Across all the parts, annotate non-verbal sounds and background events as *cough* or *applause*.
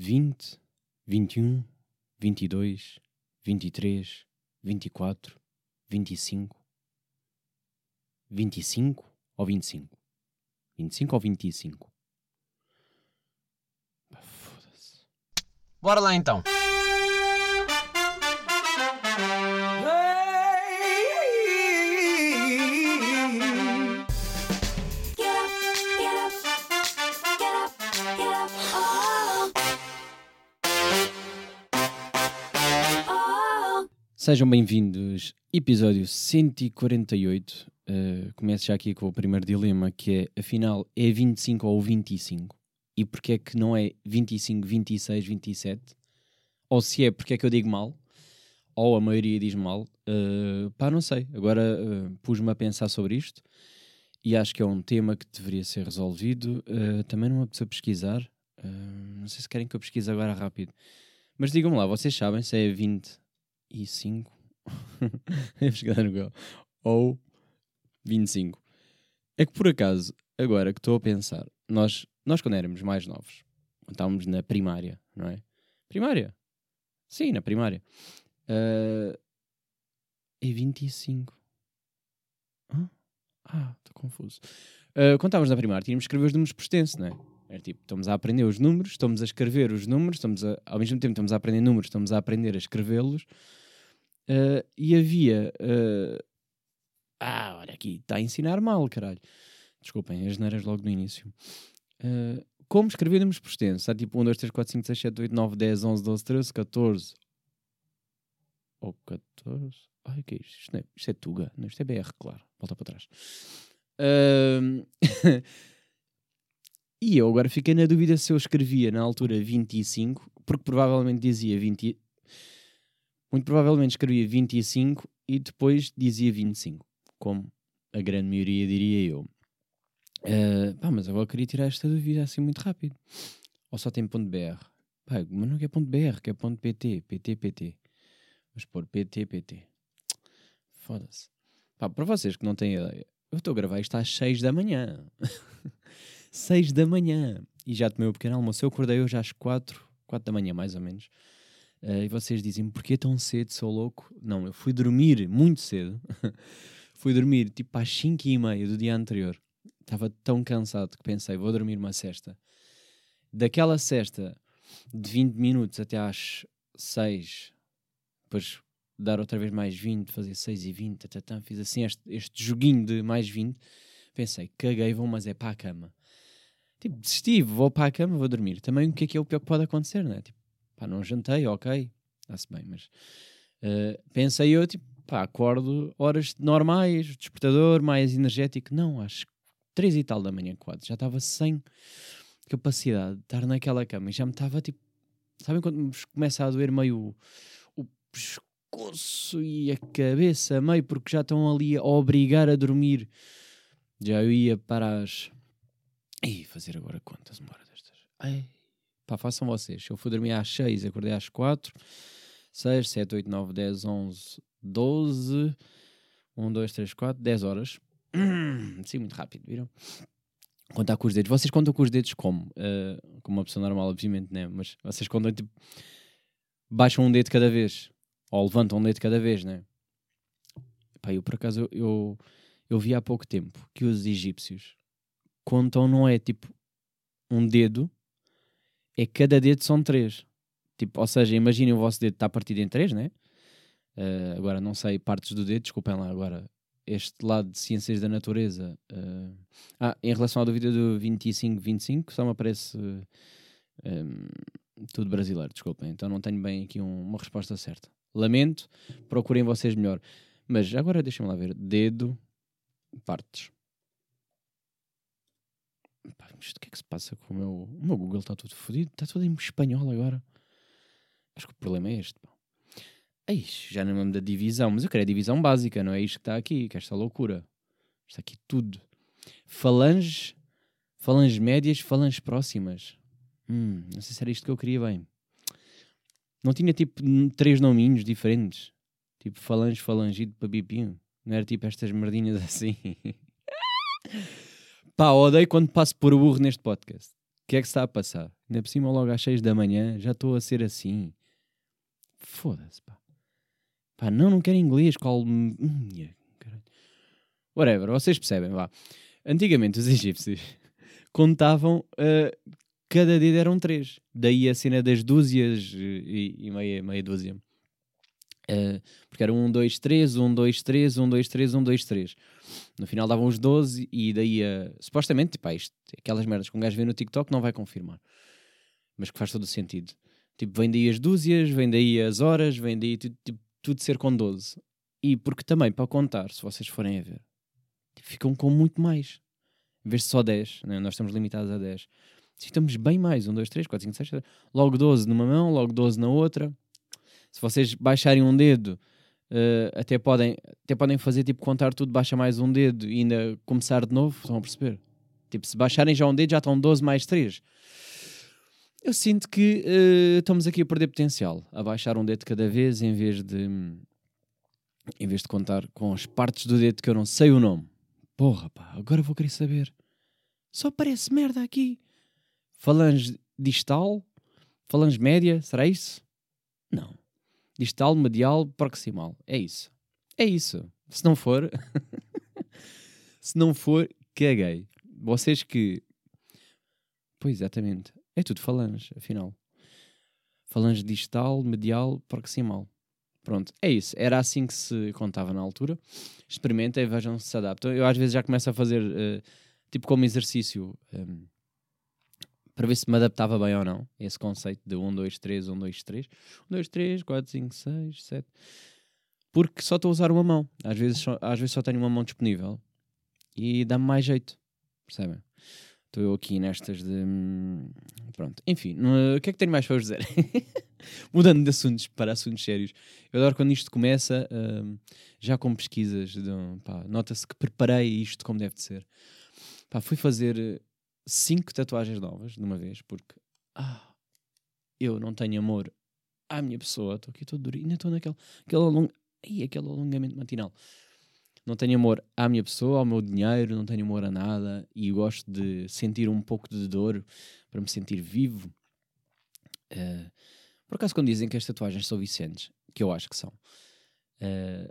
20, 21, 22, 23, 24, 25. 25 ou 25? 25 ou 25? Ah, Foda-se. Bora lá então. Sejam bem-vindos, episódio 148. Uh, começo já aqui com o primeiro dilema, que é, afinal, é 25 ou 25? E porque é que não é 25, 26, 27? Ou se é, porque é que eu digo mal? Ou a maioria diz mal? Uh, pá, não sei. Agora uh, pus-me a pensar sobre isto e acho que é um tema que deveria ser resolvido. Uh, também não me apeteceu pesquisar. Uh, não sei se querem que eu pesquise agora rápido. Mas digam-me lá, vocês sabem se é 25 Vou pesquisar no Google. ou 25? É que por acaso, agora que estou a pensar, nós, nós quando éramos mais novos, estávamos na primária, não é? Primária? Sim, na primária. Uh, é 25. Hã? Ah, estou confuso. Uh, quando estávamos na primária, tínhamos que escrever os números por extenso, não é? Era tipo, estamos a aprender os números, estamos a escrever os números, estamos a, ao mesmo tempo estamos a aprender números, estamos a aprender a escrevê-los. Uh, e havia. uh, ah, olha aqui, está a ensinar mal, caralho. Desculpem, as neiras logo no início. Uh, como escrever números por extenso? Está tipo 1, 2, 3, 4, 5, 6, 7, 8, 9, 10, 11, 12, 13, 14. Ou 14? Ai, que é isto? Isto, é, isto é Tuga. Não, isto é BR, claro. Volta para trás. Ahm, *laughs* e eu agora fiquei na dúvida se eu escrevia na altura 25, porque provavelmente dizia 20. Muito provavelmente escrevia 25 e depois dizia 25, como a grande maioria diria eu. Ah, pá, mas agora queria tirar esta dúvida assim muito rápido. Ou só tem ponto .br? Pá, mas não é ponto .br, que é ponto .pt, pt, pt. Vamos pôr pt, pt. Foda-se. Pá, para vocês que não têm ideia, eu estou a gravar isto às 6 da manhã. *laughs* 6 da manhã. E já tomei o pequeno almoço. Eu acordei hoje às 4, 4 da manhã, mais ou menos. Ah, e vocês dizem, porquê tão cedo, sou louco? Não, eu fui dormir muito cedo. *laughs* fui dormir tipo às 5 e meia do dia anterior. Estava tão cansado que pensei, vou dormir uma cesta. Daquela cesta de 20 minutos até às 6, depois dar outra vez mais 20, fazer 6 e 20, tatatã, fiz assim este, este joguinho de mais 20. Pensei, caguei, vou, mas é para a cama. Tipo, desisti, vou para a cama, vou dormir. Também o que é que é o pior que pode acontecer, não é? Tipo, pá, não jantei, ok, está-se bem, mas eh, pensei eu, tipo, pá, acordo horas normais, despertador, mais energético. Não, às três e tal da manhã, quase, já estava sem capacidade de estar naquela cama e já me estava tipo, sabem quando começa a doer meio o, o pescoço e a cabeça, meio porque já estão ali a obrigar a dormir. Já eu ia para as. Ih, fazer agora quantas uma hora destas? Ai, pá, façam vocês. Eu fui dormir às 6, acordei às 4, 6, 7, 8, 9, 10, 11, 12, 1, 2, 3, 4, 10 horas. *clears throat* Sim, muito rápido, viram? Contar com os dedos. Vocês contam com os dedos como? Eh, como uma pessoa normal, obviamente, né? Mas vocês contam tipo. Baixam um dedo cada vez. Ou levantam um dedo cada vez, né? Pá, eu por acaso eu, eu, eu vi há pouco tempo que os egípcios contam, não é tipo um dedo, é cada dedo são três. Tipo, ou seja, imaginem o vosso dedo está partido em três, né? Eh, agora não sei partes do dedo, desculpem lá agora. Este lado de ciências da natureza. eh, ah, em relação à dúvida do 25-25, só me aparece eh, em, tudo brasileiro, desculpem. Então não tenho bem aqui um- uma resposta certa. Lamento, procurem vocês melhor. Mas agora deixem-me lá ver. Dedo, partes. Pá, mas o que é que se passa com o meu. O meu Google está tudo fodido, está tudo em espanhol agora. Acho que o problema é este. Pá. Ei, já não me lembro da divisão, mas eu quero a divisão básica, não é isto que está aqui, que é esta loucura. Está aqui tudo. Falanges, falanges médias, falanges próximas. Hum, não sei se era isto que eu queria bem. Não tinha tipo três nominhos diferentes. Tipo falange, falangito, babipinho. Não era tipo estas merdinhas *laughs* assim. Pá, odeio quando passo por burro neste podcast. que é que está a passar? Ainda por cima, logo às 6 da manhã, já estou a ser assim. Foda-se, pá. Pá, não, não quero inglês, caralho. Whatever, vocês percebem, vá. Antigamente, os egípcios *laughs* contavam, ah, cada dedo eram três. Daí a cena das dúzias e, e meia, meia dúzia. Ah, porque era 1, 2, 3, 1, 2, 3, 1, 2, 3, 1, 2, 3. No final davam os 12 e daí a. Supostamente, tipo, isto, aquelas merdas que um gajo vê no TikTok não vai confirmar. Mas que faz todo o sentido. Tipo, vem daí as dúzias, vem daí as horas, vem daí tipo, tudo ser com 12. E porque também, para contar, se vocês forem a ver, tipo, ficam com muito mais. Em vez de só 10, né? nós estamos limitados a 10. Estamos bem mais. 1, 2, 3, 4, 5, 6, 7. Logo 12 numa mão, logo 12 na outra. Se vocês baixarem um dedo, eh, até, podem, até podem fazer tipo contar tudo, baixa mais um dedo e ainda começar de novo. Estão a perceber? Tipo, se baixarem já um dedo, já estão 12 mais 3. Eu sinto que eh, estamos aqui a perder potencial. A baixar um dedo cada vez em vez de. Em vez de contar com as partes do dedo que eu não sei o nome. Porra, pá, agora vou querer saber. Só parece merda aqui. Falange distal? Falange média? Será isso? Não. Distal, medial, proximal. É isso. É isso. Se não for. *laughs* se não for, caguei. Vocês que. Pois, exatamente. É tudo falange, afinal. Falange distal, medial, proximal. Pronto, é isso. Era assim que se contava na altura. Experimentem, vejam se se adaptam. Eu às vezes já começo a fazer, eh, tipo como exercício, ehm, para ver se me adaptava bem ou não. Esse conceito de 1, 2, 3, 1, 2, 3. 1, 2, 3, 4, 5, 6, 7. Porque só estou a usar uma mão. Às vezes só, às vezes só tenho uma mão disponível. E dá-me mais jeito. Percebem? Estou eu aqui nestas de. hum, Pronto. Enfim, o que é que tenho mais para vos dizer? *laughs* Mudando de assuntos para assuntos sérios. Eu adoro quando isto começa, hum, já com pesquisas. um- Nota-se que preparei isto como deve de ser. Pá, fui fazer cinco tatuagens novas de uma vez, porque ah, eu não tenho amor à minha pessoa. Estou aqui todo duro. Ainda estou naquele aquele, along... Ih, aquele alongamento matinal. Não tenho amor à minha pessoa, ao meu dinheiro, não tenho amor a nada e gosto de sentir um pouco de dor para me sentir vivo. Eh, por acaso, quando dizem que as tatuagens são viciantes, que eu acho que são, eh,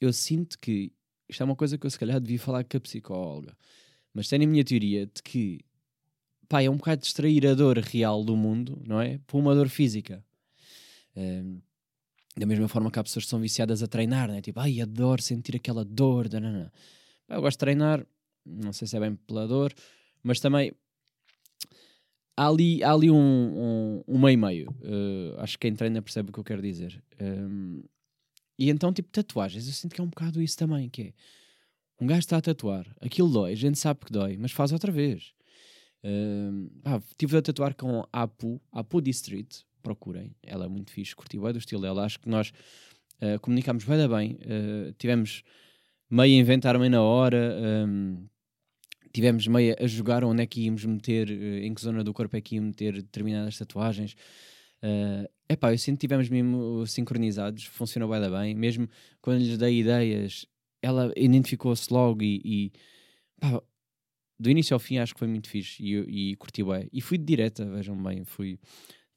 eu sinto que isto é uma coisa que eu se calhar devia falar com a psicóloga, mas tenho a minha teoria de que pá, é um bocado distrair a dor real do mundo, não é? Por uma dor física. Eh, da mesma forma que há pessoas que são viciadas a treinar, né? Tipo, ai, adoro sentir aquela dor. danana." Pá, Eu gosto de treinar, não sei se é bem pela dor, mas também há ali, há ali um, um, um meio-meio. Eh, acho que quem treina percebe o que eu quero dizer. Um, e então, tipo, tatuagens, eu sinto que é um bocado isso também, que é um gajo está a tatuar, aquilo dói, a gente sabe que dói, mas faz outra vez. Um, pá, tive a tatuar com a Apu, Apu District, procurem, ela é muito fixe, curti bem do estilo dela, acho que nós uh, comunicámos bem, bem. Uh, tivemos meio a inventar meio na hora, um, tivemos meio a jogar onde é que íamos meter, uh, em que zona do corpo é que íamos meter determinadas tatuagens. Uh, epá, eu sinto que tivemos mesmo sincronizados, funcionou bem, bem, mesmo quando lhes dei ideias, ela identificou-se logo e, e pá, do início ao fim acho que foi muito fixe e, e curti bem. E fui de direta, vejam bem, fui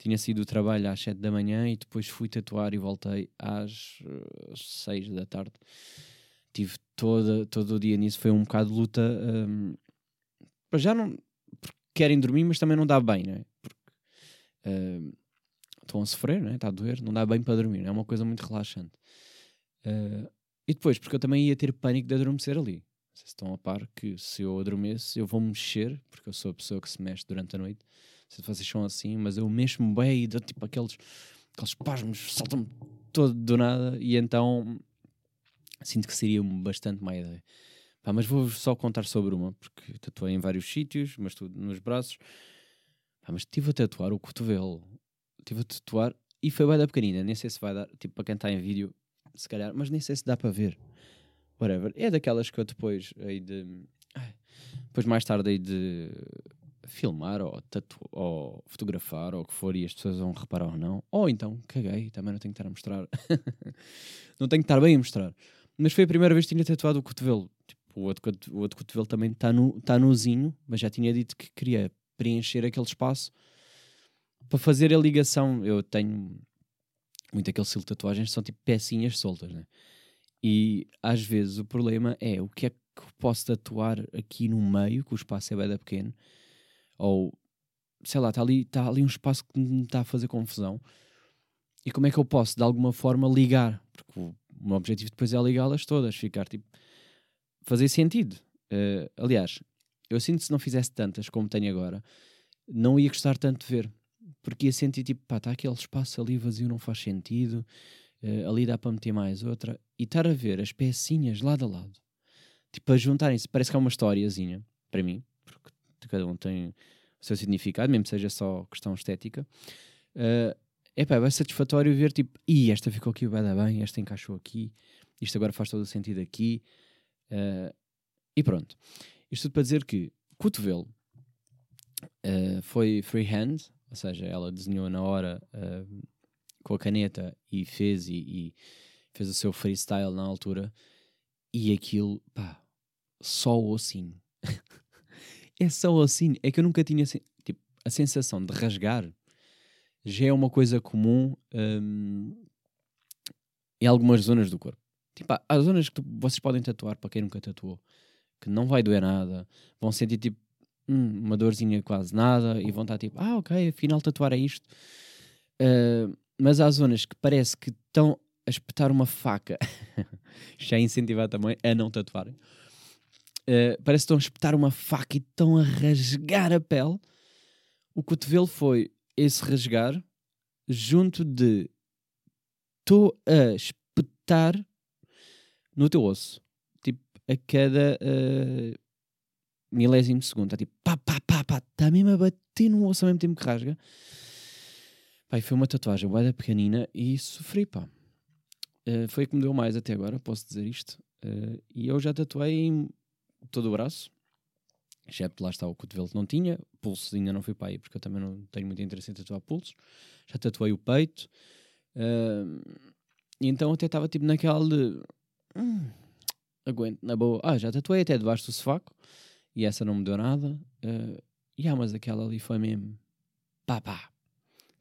tinha sido o trabalho às 7 da manhã e depois fui tatuar e voltei às uh, 6 da tarde. Tive toda, todo o dia nisso, foi um bocado de luta. Um, já não. Querem dormir, mas também não dá bem, não é? Porque um, estão a sofrer, não é? Está a doer, não dá bem para dormir, é uma coisa muito relaxante. Uh, e depois, porque eu também ia ter pânico de adormecer ali. Se estão a par que se eu adormeço, eu vou mexer, porque eu sou a pessoa que se mexe durante a noite se vocês são assim, mas eu mexo-me bem e dou tipo aqueles, aqueles pasmos, saltam-me todo do nada e então sinto que seria bastante má ideia. Pá, mas vou só contar sobre uma, porque tatuei em vários sítios, mas tudo nos braços. Pá, mas estive a tatuar o cotovelo, estive a tatuar e foi bem da pequenina, nem sei se vai dar, tipo para quem está em vídeo, se calhar, mas nem sei se dá para ver. Whatever. É daquelas que eu depois hei de. Depois mais tarde hei de filmar ou, tatu ou fotografar ou o que for e as pessoas vão reparar ou não. Ou então, caguei, também não tenho que estar a mostrar. *laughs* não tenho que estar bem a mostrar. Mas foi a primeira vez que tinha tatuado o cotovelo. Tipo, o, outro, o outro cotovelo também está no, tá nozinho, mas já tinha dito que queria preencher aquele espaço para fazer a ligação. Eu tenho muito aquele estilo de tatuagens são tipo pecinhas soltas, né? E às vezes o problema é o que é que posso tatuar aqui no meio, que o espaço é bem pequeno, ou sei lá, está ali, tá ali um espaço que me está a fazer confusão. E como é que eu posso, de alguma forma, ligar? Porque o meu objetivo depois é ligá-las todas, ficar tipo. fazer sentido. Eh, aliás, eu sinto que se não fizesse tantas como tenho agora, não ia gostar tanto de ver. Porque ia sentir tipo, pá, está aquele espaço ali vazio, não faz sentido. eh, ali dá para meter mais outra. E estar a ver as pecinhas lado a lado, tipo, a juntarem-se, parece que é uma historiazinha, para mim, porque cada um tem o seu significado, mesmo seja só questão estética. Eh, epá, é satisfatório ver tipo, e esta ficou aqui bem, bem, esta encaixou aqui, isto agora faz todo o sentido aqui, eh, e pronto. Isto tudo para dizer que cotovelo eh, foi freehand, ou seja, ela desenhou na hora eh, com a caneta e fez e, e fez o seu freestyle na altura, e aquilo, pá, só o ossinho. *laughs* é só o ossinho. É que eu nunca tinha tipo, a sensação de rasgar já é uma coisa comum hum, em algumas zonas do corpo. Tipo, há zonas que tu- vocês podem tatuar para quem nunca tatuou, que não vai doer nada, vão sentir tipo hum, uma dorzinha quase nada e vão estar tipo, ah, ok, afinal tatuar é isto. Ah, mas há zonas que parece que estão a espetar uma faca, *laughs* já é incentivar também a não tatuarem. Ah, parece que estão a espetar uma faca e estão a rasgar a pele. O cotovelo foi esse rasgar junto de estou a espetar no teu osso. Tipo, a cada eh, milésimo de segundo. Está tipo, pá, pá, pá, pá. Está mesmo a bater no osso ao mesmo tempo que rasga. E foi uma tatuagem bué pequenina e sofri, pá. Eh, foi a que me deu mais até agora, posso dizer isto. Eh, e eu já tatuei em todo o braço. Excepto lá está o cotovelo que não tinha. Pulsos ainda não fui para aí, porque eu também não tenho muito interesse em tatuar pulsos. Já tatuei o peito. Ahm, e então até estava tipo naquela de. "Hum, aguento, na boa. Ah, já tatuei até debaixo do sofaco. E essa não me deu nada. Ah, e ah, mas aquela ali foi mesmo. Pá, pá.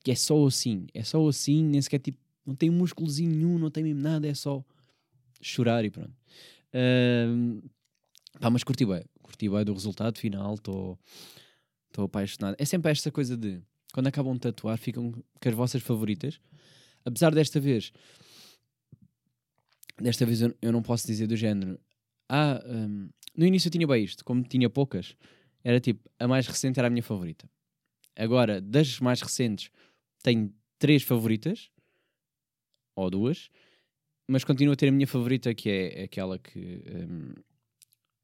Que é só assim. É só assim, nem sequer tipo. Não tem músculozinho nenhum, não tem mesmo nada. É só chorar e pronto. Ahm, pá, mas curti bem. Curti bem do resultado final. Estou apaixonado. É sempre esta coisa de. Quando acabam de tatuar, ficam com as vossas favoritas. Apesar desta vez, desta vez eu, eu não posso dizer do género. Ah, hum, no início eu tinha bem isto, como tinha poucas, era tipo, a mais recente era a minha favorita. Agora, das mais recentes, tenho três favoritas, ou duas, mas continuo a ter a minha favorita, que é aquela que, hum,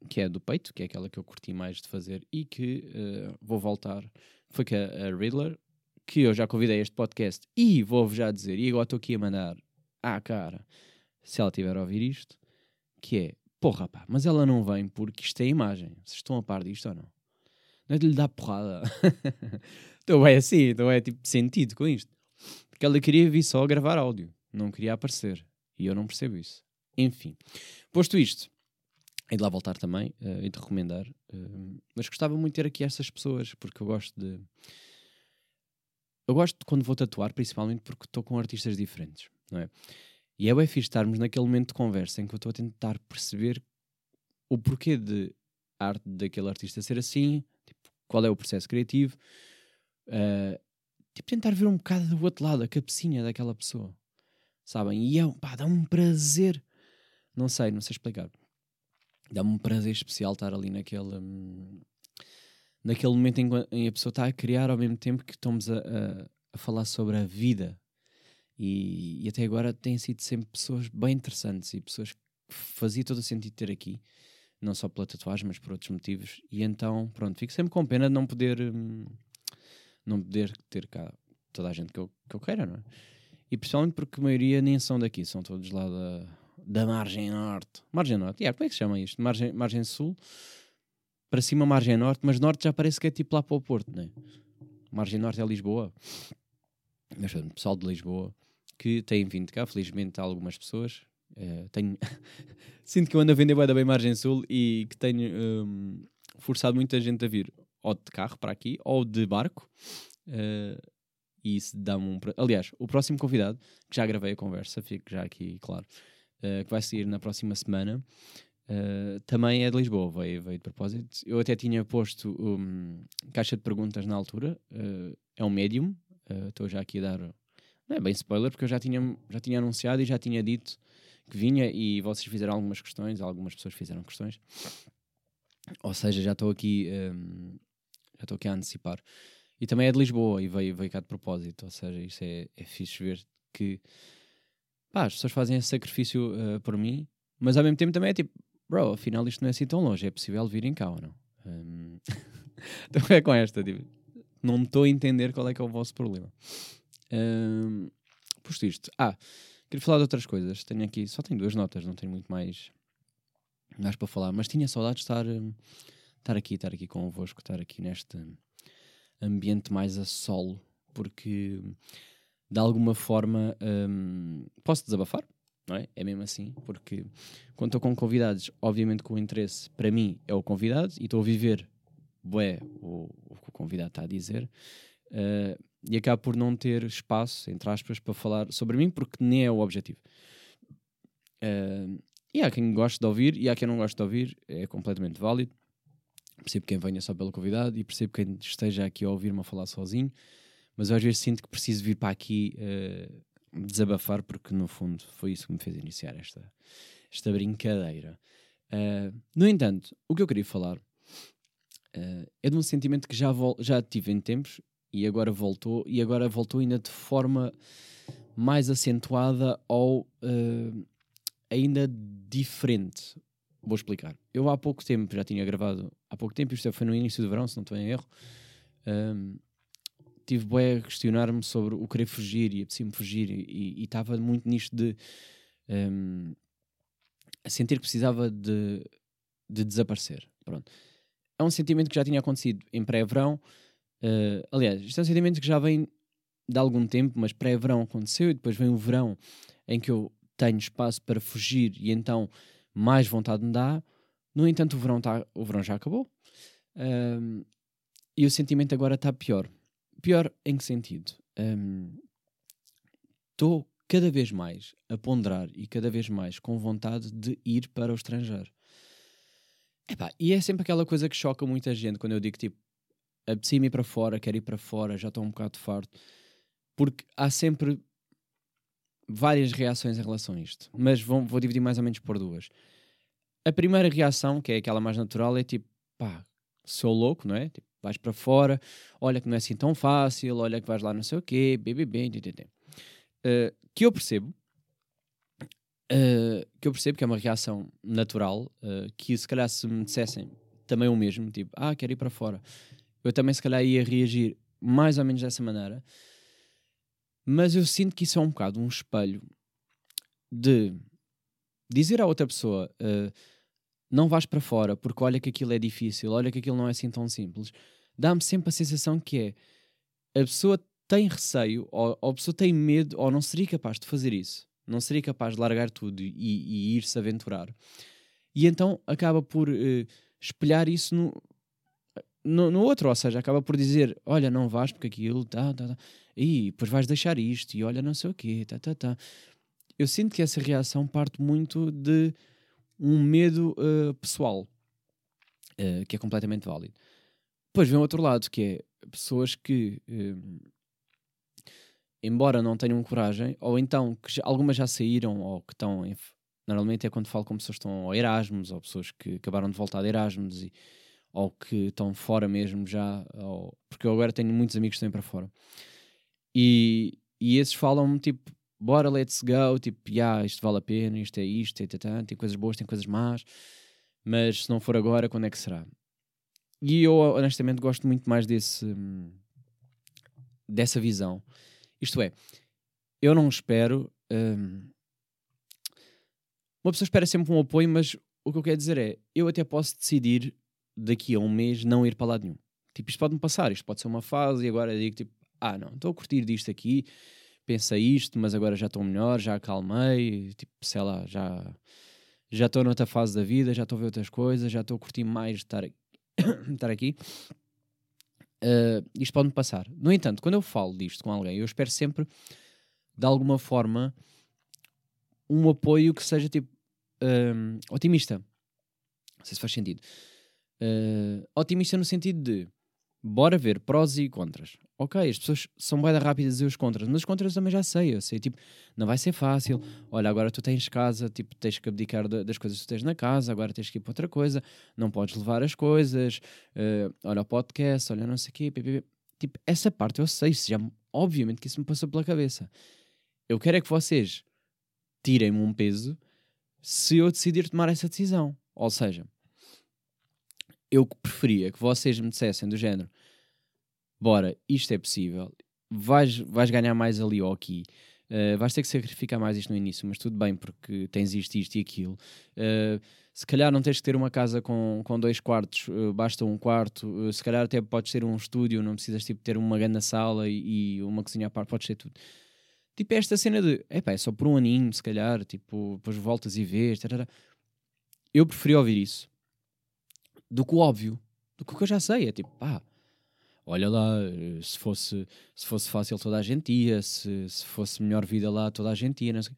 que é do peito, que é aquela que eu curti mais de fazer e que eh, vou voltar. Foi que a, a Riddler, que eu já convidei este podcast e vou-vos já dizer, e agora estou aqui a mandar à cara, se ela tiver a ouvir isto, que é, porra pá, mas ela não vem porque isto é imagem. Vocês estão a par disto ou não? Não é de lhe dar porrada. *laughs* Então é assim, então é tipo sentido com isto. Porque ela queria vir só gravar áudio, não queria aparecer. E eu não percebo isso. Enfim, posto isto, hei de lá voltar também uh, e de recomendar. eh, mas gostava muito de ter aqui estas pessoas, porque eu gosto de. Eu gosto de quando vou tatuar, principalmente porque estou com artistas diferentes, não é? E é bem fixe estarmos naquele momento de conversa em que eu estou a tentar perceber o porquê de arte daquele artista ser assim, tipo, qual é o processo criativo, uh, tipo, tentar ver um bocado do outro lado, a cabecinha daquela pessoa, sabem? E é, pá, dá-me um prazer, não sei, não sei explicar, dá-me um prazer especial estar ali naquele, hum, naquele momento em que a pessoa está a criar ao mesmo tempo que estamos a, a, a falar sobre a vida. E, e até agora têm sido sempre pessoas bem interessantes e pessoas que fazia todo o sentido ter aqui, não só pela tatuagem, mas por outros motivos. E então, pronto, fico sempre com pena de não poder, hum, não poder ter cá toda a gente que eu, que eu queira, não é? E principalmente porque a maioria nem são daqui, são todos lá da, da margem norte. Margem norte, yeah, como é que se chama isto? Margem, margem sul, para cima margem norte, mas norte já parece que é tipo lá para o Porto, né? Margem norte é Lisboa. Pessoal de Lisboa que têm vindo cá, felizmente há algumas pessoas. eh, tenho *laughs* Sinto que eu ando a vender bué da bem margem sul e que tenho hum, forçado muita gente a vir ou de carro para aqui, ou de barco. eh, e isso dá-me um. Aliás, o próximo convidado, que já gravei a conversa, fico já aqui, claro, eh, que vai sair na próxima semana, eh, também é de Lisboa, veio, veio de propósito. Eu até tinha posto um, caixa de perguntas na altura, eh, é um médium, estou já aqui a dar. Não é bem spoiler, porque eu já tinha, já tinha anunciado e já tinha dito que vinha e vocês fizeram algumas questões, algumas pessoas fizeram questões. Ou seja, já estou aqui, hum, já estou aqui a antecipar. E também é de Lisboa e veio, veio cá de propósito. Ou seja, isso é, é fixe ver que pá, as pessoas fazem esse sacrifício eh, por mim, mas ao mesmo tempo também é tipo, bro, afinal isto não é assim tão longe, é possível virem cá ou não? Hum, *laughs* então é com esta, tipo, não estou a entender qual é que é o vosso problema. Hum, posto isto, ah, queria falar de outras coisas. Tenho aqui, só tenho duas notas, não tenho muito mais, mais para falar, mas tinha saudades de estar, estar aqui, estar aqui convosco, estar aqui neste ambiente mais a solo, porque de alguma forma hum, posso desabafar, não é? É mesmo assim, porque quando estou com convidados, obviamente que o interesse para mim é o convidado e estou a viver bué, o, o que o convidado está a dizer eh, e acabo por não ter espaço, entre aspas, para falar sobre mim, porque nem é o objetivo. Eh, e há quem goste de ouvir e há quem não goste de ouvir, é completamente válido. Percebo quem venha só pelo convidado e percebo quem esteja aqui a ouvir-me a falar sozinho, mas às vezes sinto que preciso vir para aqui eh, desabafar, porque no fundo foi isso que me fez iniciar esta, esta brincadeira. Eh, no entanto, o que eu queria falar eh, é de um sentimento que já, já tive em tempos e agora voltou, e agora voltou ainda de forma mais acentuada ou eh, ainda diferente. Vou explicar. Eu há pouco tempo já tinha gravado, há pouco tempo, isto foi no início do verão, se não estou em erro, ehm, tive bem a questionar-me sobre o querer fugir e apetecia-me fugir e estava muito nisto de ehm, a sentir que precisava de, de desaparecer. Pronto. É um sentimento que já tinha acontecido em pré-verão. Eh, aliás, isto é um sentimento que já vem de algum tempo, mas pré-verão aconteceu e depois vem o verão em que eu tenho espaço para fugir e então mais vontade me dá. No entanto, o verão, tá, o verão já acabou Ahm, e o sentimento agora está pior. Pior em que sentido? Estou cada vez mais a ponderar e cada vez mais com vontade de ir para o estrangeiro. Epá, e é sempre aquela coisa que choca muita gente quando eu digo tipo, apetecia-me ir para fora, quero ir para fora, já estou um bocado farto. Porque há sempre várias reações em relação a isto. Mas vou, vou dividir mais ou menos por duas. A primeira reação, que é aquela mais natural, é tipo, pá, sou louco, não é? Tipo, vais para fora, olha que não é assim tão fácil, olha que vais lá não sei o quê, BBB. Uh, que eu percebo, uh, que eu percebo que é uma reação natural, uh, que se calhar se me dissessem também o mesmo, tipo, ah, quero ir para fora, eu também se calhar ia reagir mais ou menos dessa maneira, mas eu sinto que isso é um bocado um espelho de dizer à outra pessoa uh, não vais para fora porque olha que aquilo é difícil, olha que aquilo não é assim tão simples, dá-me sempre a sensação que é a pessoa tem receio ou, ou a pessoa tem medo ou não seria capaz de fazer isso, não seria capaz de largar tudo e, e ir-se aventurar. E então acaba por uh, espelhar isso no, no, no, outro, ou seja, acaba por dizer: Olha, não vais porque aquilo, tá, tá, tá, e depois vais deixar isto, e olha, não sei o quê, tá, tá, tá. Eu sinto que essa reação parte muito de um medo uh, pessoal, uh, que é completamente válido. Depois vem o outro lado, que é pessoas que, uh, embora não tenham coragem, ou então que já, algumas já saíram, ou que estão. Normalmente é quando falo com pessoas que estão ao Erasmus, ou pessoas que acabaram de voltar de Erasmus, e, ou que estão fora mesmo já, ou, porque eu agora tenho muitos amigos estão para fora. E, e esses falam-me tipo, bora, let's go, tipo, yeah, isto vale a pena, isto é isto, é, tá, tem coisas boas, tem coisas más, mas se não for agora, quando é que será? E eu honestamente gosto muito mais desse dessa visão. Isto é, eu não espero. Hum, uma pessoa espera sempre um apoio, mas o que eu quero dizer é: eu até posso decidir daqui a um mês não ir para lado nenhum. Tipo, isto pode-me passar, isto pode ser uma fase e agora digo tipo, ah, não, estou a curtir disto aqui, pensei isto, mas agora já estou melhor, já acalmei, tipo, sei lá, já já estou noutra fase da vida, já estou a ver outras coisas, já estou a curtir mais de estar, estar aqui. *coughs* Uh, isto pode-me passar. No entanto, quando eu falo disto com alguém, eu espero sempre, de alguma forma, um apoio que seja tipo um, otimista. Não sei se faz sentido. Uh, otimista no sentido de bora ver prós e contras. Ok, as pessoas são bem rápidas a dizer os contras, mas os contras também já sei. Eu sei, tipo, não vai ser fácil. Olha, agora tu tens casa, tipo, tens que abdicar da- das coisas que tens na casa, agora tens que ir para outra coisa, não podes levar as coisas. uh, olha o podcast, olha não sei o quê. pi, pi, pi. Tipo, essa parte eu sei, já, obviamente que isso me passou pela cabeça. Eu quero é que vocês tirem-me um peso se eu decidir tomar essa decisão. Ou seja, eu preferia que vocês me dissessem do género: bora, isto é possível, vais, vais ganhar mais ali ou aqui, uh, vais ter que sacrificar mais isto no início, mas tudo bem, porque tens isto, isto e aquilo. Uh, se calhar não tens que ter uma casa com, com dois quartos, uh, basta um quarto. Se calhar até podes ter um estúdio, não precisas tipo, ter uma grande sala e, e uma cozinha à parte, podes ter tudo. Tipo, é esta cena de, epá, é só por um aninho, se calhar, tipo, depois voltas e vês, tarará. Eu preferi ouvir isso do que o óbvio, do que o que eu já sei. É tipo, pá, olha lá, se fosse, se fosse fácil toda a gente ia, se, se fosse melhor vida lá toda a gente ia. Não sei.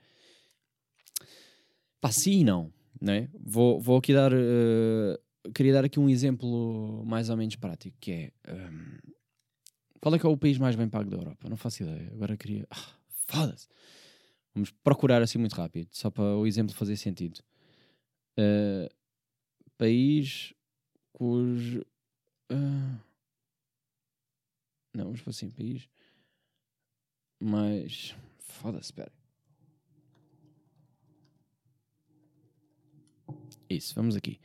Pá, sim e não, né? Vou, vou aqui dar, eh, queria dar aqui um exemplo mais ou menos prático, que é, ehm, qual é que é o país mais bem pago da Europa? Não faço ideia, agora queria, ah, foda-se. Vamos procurar assim muito rápido, só para o exemplo fazer sentido. Eh, país cujo. ah, não, vamos para assim, país. Mas. Foda-se, espera. Isso, vamos aqui.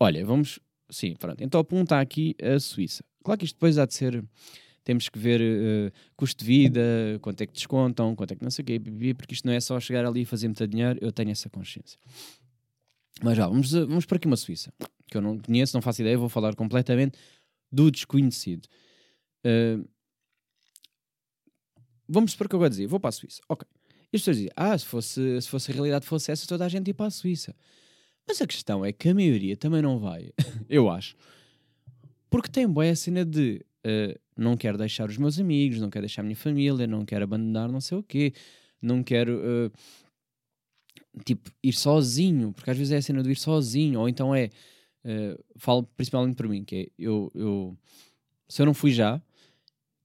Olha, vamos. Sim, pronto. Então aponta aqui a Suíça. Claro que isto depois há de ser. Temos que ver eh, custo de vida, quanto é que descontam, quanto é que não sei o quê, porque isto não é só chegar ali e fazer muito dinheiro, eu tenho essa consciência. Mas já, vamos, vamos para aqui uma Suíça, que eu não conheço, não faço ideia, vou falar completamente do desconhecido. Eh, vamos supor que eu vou dizer, vou para a Suíça. Ok. E as pessoas dizem, ah, se fosse, se fosse a realidade fosse essa, toda a gente ia para a Suíça. Mas a questão é que a maioria também não vai, *laughs* eu acho. Porque tem boa a cena de eh, não quero deixar os meus amigos, não quero deixar a minha família, não quero abandonar não sei o quê, não quero eh, tipo ir sozinho, porque às vezes é a cena de ir sozinho, ou então é eh, falo principalmente para mim, que é eu, eu se eu não fui já,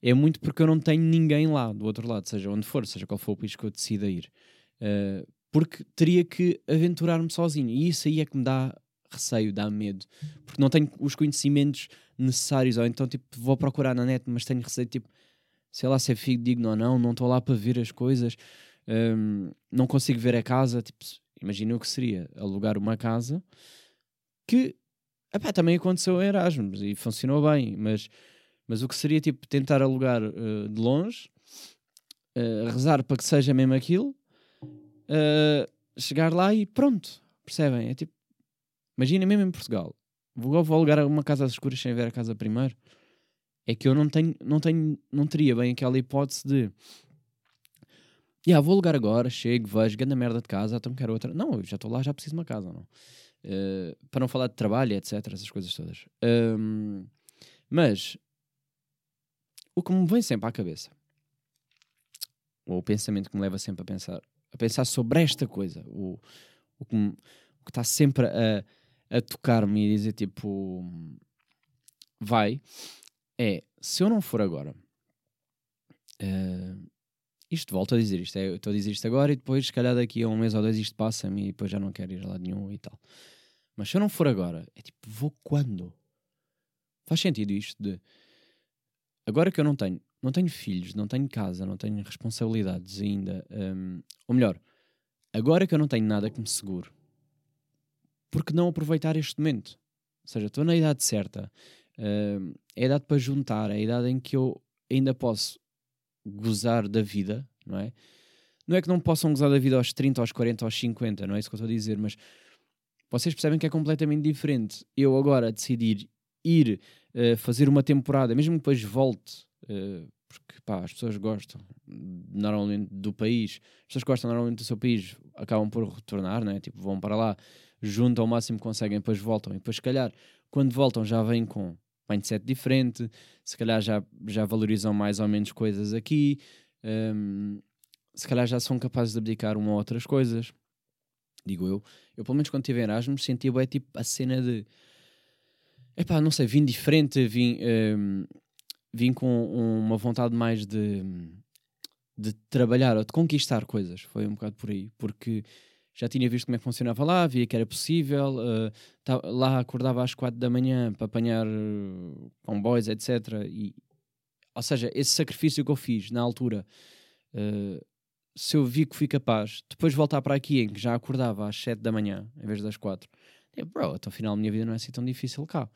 é muito porque eu não tenho ninguém lá do outro lado, seja onde for, seja qual for o país que eu decida ir. Eh, porque teria que aventurar-me sozinho. E isso aí é que me dá receio, dá medo. Porque não tenho os conhecimentos necessários. Ou então, tipo, vou procurar na net, mas tenho receio, tipo, sei lá se é digno ou não, não estou lá para ver as coisas, hum, não consigo ver a casa. Tipo, imagina o que seria alugar uma casa que epá, também aconteceu em Erasmus e funcionou bem, mas, mas o que seria tipo tentar alugar eh, de longe, eh, rezar para que seja mesmo aquilo, eh, chegar lá e pronto, percebem? É tipo, imagina mesmo em Portugal, vou, vou alugar uma casa às escuras sem ver a casa primeiro. É que eu não tenho, não tenho, não teria bem aquela hipótese de yeah, vou alugar agora, chego, vejo, grande merda de casa, então quero outra. Não, eu já estou lá, já preciso de uma casa, não. Eh, para não falar de trabalho, etc, essas coisas todas. Ahm, mas o que me vem sempre à cabeça, ou o pensamento que me leva sempre a pensar, a pensar sobre esta coisa, o, o que está sempre a, a tocar-me e dizer tipo vai, é se eu não for agora, eh, isto volto a dizer isto, é, estou a dizer isto agora e depois, se calhar daqui a um mês ou dois, isto passa-me e depois já não quero ir lado nenhum e tal. Mas se eu não for agora, é tipo, vou quando? Faz sentido isto de agora que eu não tenho, não tenho filhos, não tenho casa, não tenho responsabilidades ainda, hum, ou melhor, agora que eu não tenho nada que me segure, porque não aproveitar este momento? Ou seja, estou na idade certa, hum, é a idade para juntar, é a idade em que eu ainda posso gozar da vida, não é? Não é que não possam gozar da vida aos 30, aos 40, aos 50, não é isso que eu estou a dizer, mas vocês percebem que é completamente diferente. Eu agora decidir ir eh, fazer uma temporada, mesmo que depois volte, eh, porque pá, as pessoas gostam normalmente do país, as pessoas gostam normalmente do seu país, acabam por retornar, né? tipo, vão para lá, juntam o máximo que conseguem, depois voltam, e depois, se calhar, quando voltam, já vêm com mindset diferente, se calhar já, já valorizam mais ou menos coisas aqui, hum, se calhar já são capazes de abdicar uma ou outras coisas, digo eu. Eu, pelo menos, quando estive em Erasmus, sentia bem, tipo, a cena de. Epá, não sei, vim diferente, vim, hum, vim com uma vontade mais de, de trabalhar ou de conquistar coisas. Foi um bocado por aí, porque já tinha visto como é que funcionava lá, via que era possível. uh, tá- lá acordava às quatro da manhã para apanhar uh, comboios, etc. E, ou seja, esse sacrifício que eu fiz na altura, uh, se eu vi que fui capaz, depois de voltar para aqui em que já acordava às sete da manhã em vez das quatro, é, bro, até o final da minha vida não é assim tão difícil cá.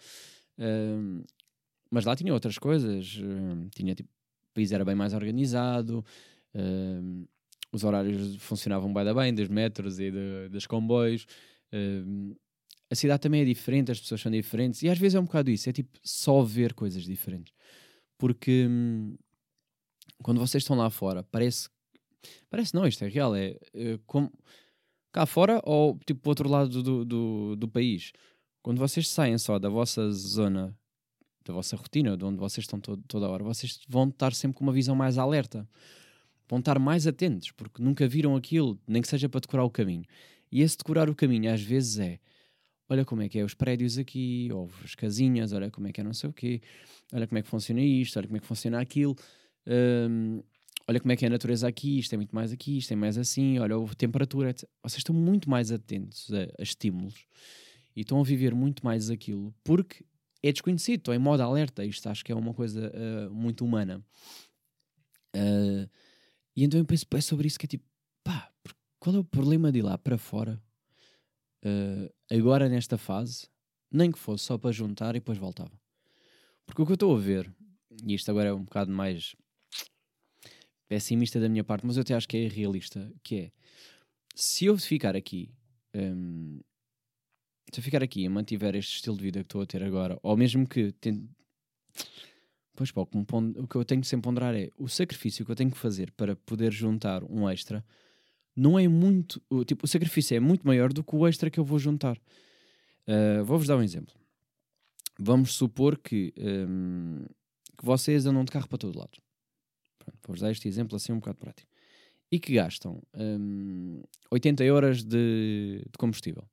Mas lá tinha outras coisas, tinha tipo, o país era bem mais organizado, um, os horários funcionavam bem, bem dos metros e de- dos comboios. um, a cidade também é diferente, as pessoas são diferentes, e às vezes é um bocado isso, é tipo só ver coisas diferentes. Porque hum, quando vocês estão lá fora, parece. Parece não, isto é real, é eh, como cá fora ou tipo para o outro lado do, do, do país. Quando vocês saem só da vossa zona, da vossa rotina, de onde vocês estão todo, toda hora, vocês vão estar sempre com uma visão mais alerta. Vão estar mais atentos, porque nunca viram aquilo, nem que seja para decorar o caminho. E esse decorar o caminho às vezes é olha como é que é os prédios aqui, ou as casinhas, olha como é que é não sei o quê, olha como é que funciona isto, olha como é que funciona aquilo, hum, olha como é que é a natureza aqui, isto é muito mais aqui, isto é mais assim, olha a temperatura, etc. Vocês estão muito mais atentos a, a estímulos e estão a viver muito mais aquilo porque é desconhecido, estão em modo alerta. Isto acho que é uma coisa ah, muito humana. Ah, e então eu penso, é sobre isso que é tipo, pá, qual é o problema de ir lá para fora, ah, agora nesta fase, nem que fosse só para juntar e depois voltava. Porque o que eu estou a ver, e isto agora é um bocado mais pessimista da minha parte, mas eu até acho que é realista, que é, se eu ficar aqui, hum, se eu ficar aqui e mantiver este estilo de vida que estou a ter agora, ou mesmo que tente... Pois pá, o que, eu tenho que sempre ponderar é o sacrifício que eu tenho que fazer para poder juntar um extra não é muito. Tipo, o sacrifício é muito maior do que o extra que eu vou juntar. Ah, Vou-vos dar um exemplo. Vamos supor que, hum, que vocês andam de carro para todo lado. Vou-vos dar este exemplo assim um bocado prático. E que gastam hum, 80 euros de, de combustível.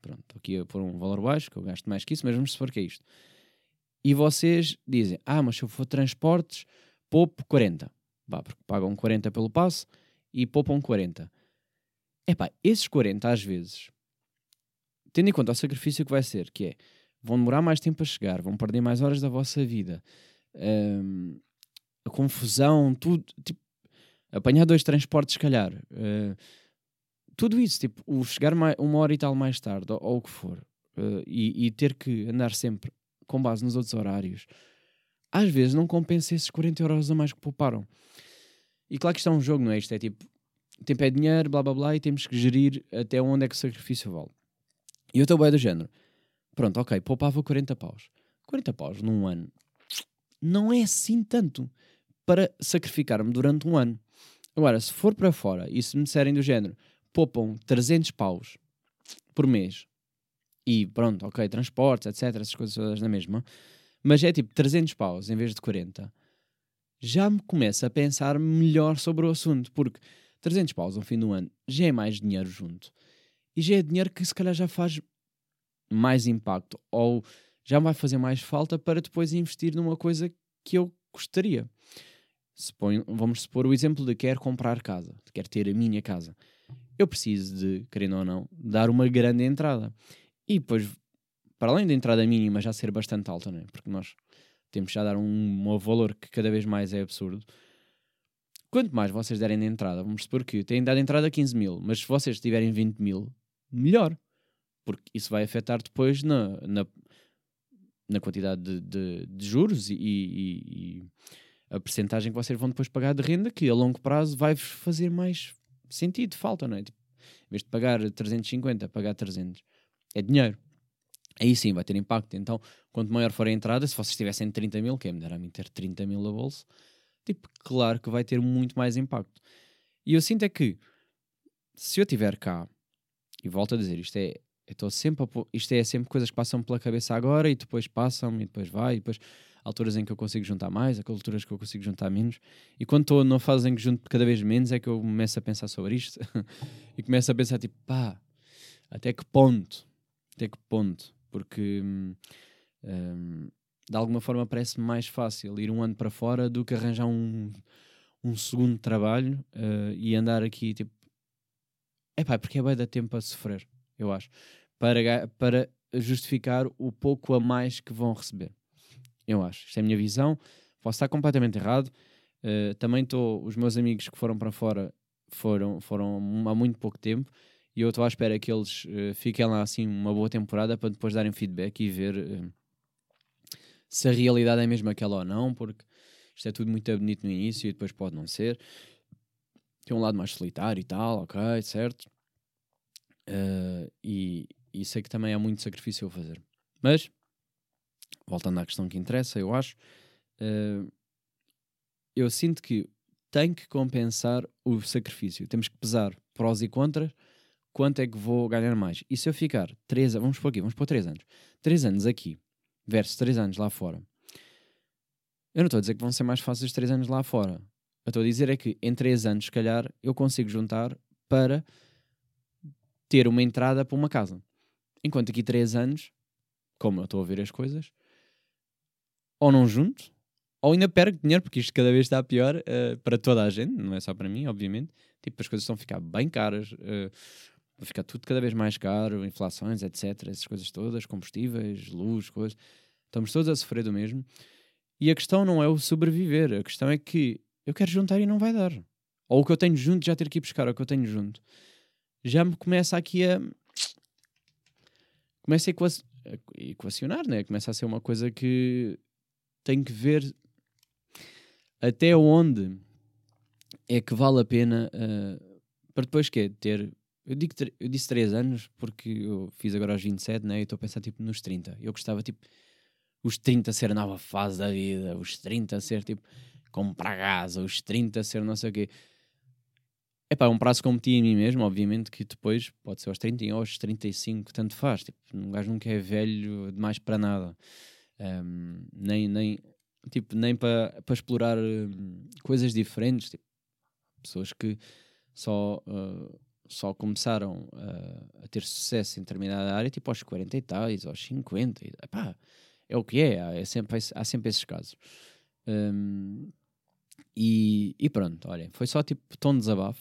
Pronto, estou aqui a pôr um valor baixo, que eu gasto mais que isso, mas vamos supor que é isto. E vocês dizem, ah, mas se eu for transportes, poupo 40. Vá, porque pagam 40 pelo passe e poupam 40. Epá, esses 40 às vezes, tendo em conta o sacrifício que vai ser, que é, vão demorar mais tempo a chegar, vão perder mais horas da vossa vida, hum, a confusão, tudo, tipo, apanhar dois transportes, se calhar, eh, tudo isso, tipo, o chegar mai- uma hora e tal mais tarde, ou, ou o que for, eh, e, e ter que andar sempre com base nos outros horários, às vezes não compensa esses 40 euros a mais que pouparam. E claro que isto é um jogo, não é? Isto é tipo, tempo é dinheiro, blá blá blá, e temos que gerir até onde é que o sacrifício vale. E eu estou bem do género. Pronto, ok, poupava 40 paus. 40 paus num ano não é assim tanto para sacrificar-me durante um ano. Agora, se for para fora e se me disserem do género, poupam 300 paus por mês e pronto, ok, transportes, etc, essas coisas todas na mesma, mas é tipo 300 paus em vez de 40, já me começa a pensar melhor sobre o assunto, porque 300 paus ao fim do ano já é mais dinheiro junto e já é dinheiro que se calhar já faz mais impacto ou já vai fazer mais falta para depois investir numa coisa que eu gostaria. Vamos supor o exemplo de quero comprar casa, de ter a minha casa. Eu preciso de, querendo ou não, dar uma grande entrada. E depois, para além da entrada mínima já ser bastante alta, não é? porque nós temos já a dar um, um valor que cada vez mais é absurdo. Quanto mais vocês derem de entrada, vamos supor que têm dado entrada 15 mil, mas se vocês tiverem 20 mil, melhor. Porque isso vai afetar depois na, na, na quantidade de, de- de juros e, e- e a percentagem que vocês vão depois pagar de renda, que a longo prazo vai-vos fazer mais sentido, falta, não é? Tipo, em vez de pagar 350, pagar 300. É dinheiro. Aí sim vai ter impacto. Então, quanto maior for a entrada, se vocês tivessem 30 mil, quem me dera a mim ter 30 mil a bolso, tipo, claro que vai ter muito mais impacto. E eu sinto é que, se eu estiver cá, e volto a dizer, isto é estou sempre a isto é sempre coisas que passam pela cabeça agora e depois passam e depois vai, e depois alturas em que eu consigo juntar mais, alturas que eu consigo juntar menos. E quando estou numa fase em que junto cada vez menos é que eu começo a pensar sobre isto *laughs* e começo a pensar tipo, pá, até que ponto? Até que ponto? Porque hum, hum, de alguma forma parece mais fácil ir um ano para fora do que arranjar um, um segundo trabalho eh, e andar aqui tipo. É pá, porque é bem dar tempo a sofrer, eu acho, para, para justificar o pouco a mais que vão receber. Eu acho. Isto é a minha visão. Posso estar completamente errado. Eh, também estou. Os meus amigos que foram para fora foram, foram há muito pouco tempo e eu estou à espera que eles eh, fiquem lá assim uma boa temporada para depois darem feedback e ver eh, se a realidade é mesmo aquela ou não, porque isto é tudo muito bonito no início e depois pode não ser. Tem um lado mais solitário e tal, ok, certo? Eh, e, e sei que também há muito sacrifício a fazer. Mas, voltando à questão que interessa, eu acho, eh, eu sinto que tem que compensar o sacrifício. Temos que pesar prós e contras. Quanto é que vou ganhar mais? E se eu ficar 3 anos, vamos por aqui, vamos por 3 anos. 3 anos aqui versus 3 anos lá fora. Eu não estou a dizer que vão ser mais fáceis 3 anos lá fora. Eu estou a dizer é que em 3 anos, se calhar, eu consigo juntar para ter uma entrada para uma casa. Enquanto aqui 3 anos, como eu estou a ver as coisas, ou não junto, ou ainda perco dinheiro, porque isto cada vez está pior eh, para toda a gente, não é só para mim, obviamente. Tipo, as coisas estão a ficar bem caras, eh, vai ficar tudo cada vez mais caro, inflações, etc. Essas coisas todas, combustíveis, luz, coisas. Estamos todos a sofrer do mesmo. E a questão não é o sobreviver, a questão é que eu quero juntar e não vai dar. Ou o que eu tenho junto, já ter que ir buscar o que eu tenho junto. Já me começa aqui a. Começa a equac- a equacionar, né? Começa a ser uma coisa que tenho que ver até onde é que vale a pena uh, para depois que ter. Eu, digo, eu disse 3 anos porque eu fiz agora aos 27, né? E estou a pensar tipo nos 30. Eu gostava tipo os 30 ser a nova fase da vida, os 30 ser tipo comprar casa, os 30 ser não sei o quê. É pá, um prazo que eu meti em mim mesmo, obviamente que depois pode ser aos 30 ou aos 35, tanto faz. Tipo, um gajo nunca é velho demais para nada. Um, nem, nem, tipo, nem para explorar hum, coisas diferentes. Tipo, pessoas que só, uh, só começaram uh, a ter sucesso em determinada área tipo aos 40 e tais, aos 50. E, epá, é o que é, há, é sempre, há sempre esses casos. Um, e, e pronto, olhem, foi só tipo tom de desabafo.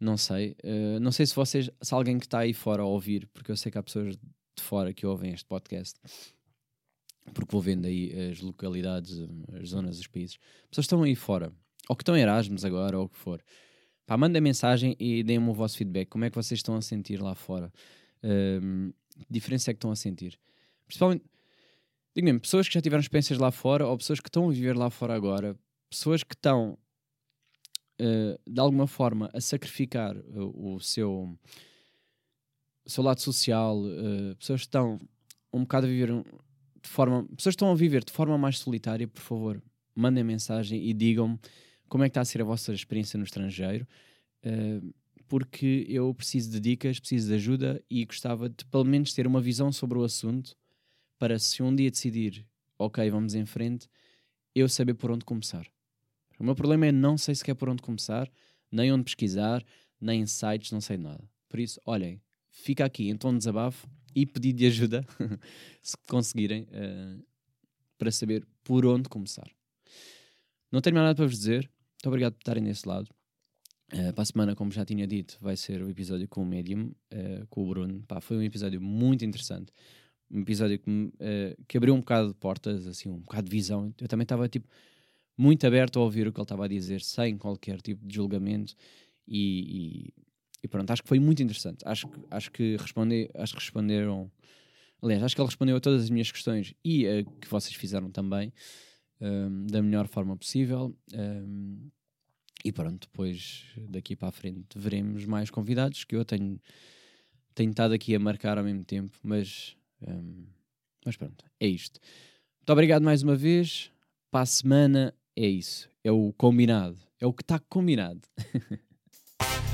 Não sei, uh, não sei se vocês, se alguém que está aí fora a ouvir, porque eu sei que há pessoas de fora que ouvem este podcast, porque vou vendo aí as localidades, as zonas, os países, pessoas que estão aí fora, ou que estão em Erasmus agora, ou o que for. Pá, mandem mensagem e deem-me o vosso feedback. Como é que vocês estão a sentir lá fora? Um, que diferença é que estão a sentir? Principalmente, digo mesmo, pessoas que já tiveram experiências lá fora ou pessoas que estão a viver lá fora agora, pessoas que estão uh, de alguma forma a sacrificar uh, o seu o seu lado social, uh, pessoas que estão um bocado a viver de forma, pessoas que estão a viver de forma mais solitária, por favor, mandem mensagem e digam-me como é que está a ser a vossa experiência no estrangeiro, uh, porque eu preciso de dicas, preciso de ajuda e gostava de pelo menos ter uma visão sobre o assunto para se um dia decidir, ok, vamos em frente, eu saber por onde começar. O meu problema é não sei sequer por onde começar, nem onde pesquisar, nem em sites, não sei nada. Por isso, olhem, fica aqui em tom de desabafo e pedido de ajuda, *laughs* se conseguirem, eh, para saber por onde começar. Não tenho mais nada para vos dizer. Muito obrigado por estarem desse lado. Eh, para a semana, como já tinha dito, vai ser o episódio com o Medium, eh, com o Bruno. Pá, foi um episódio muito interessante. Um episódio que, eh, que abriu um bocado de portas, assim, um bocado de visão. Eu também estava, tipo, muito aberto a ouvir o que ele estava a dizer, sem qualquer tipo de julgamento. E, e, e pronto, acho que foi muito interessante. Acho, acho, que, responde, acho que responderam. Aliás, acho que ele respondeu a todas as minhas questões e a que vocês fizeram também, hum, da melhor forma possível. hum, e pronto, depois daqui para a frente veremos mais convidados que eu tenho, tenho estado aqui a marcar ao mesmo tempo, mas, hum, mas pronto, é isto. Muito obrigado mais uma vez. Para a semana é isso. É o combinado. É o que está combinado. *laughs*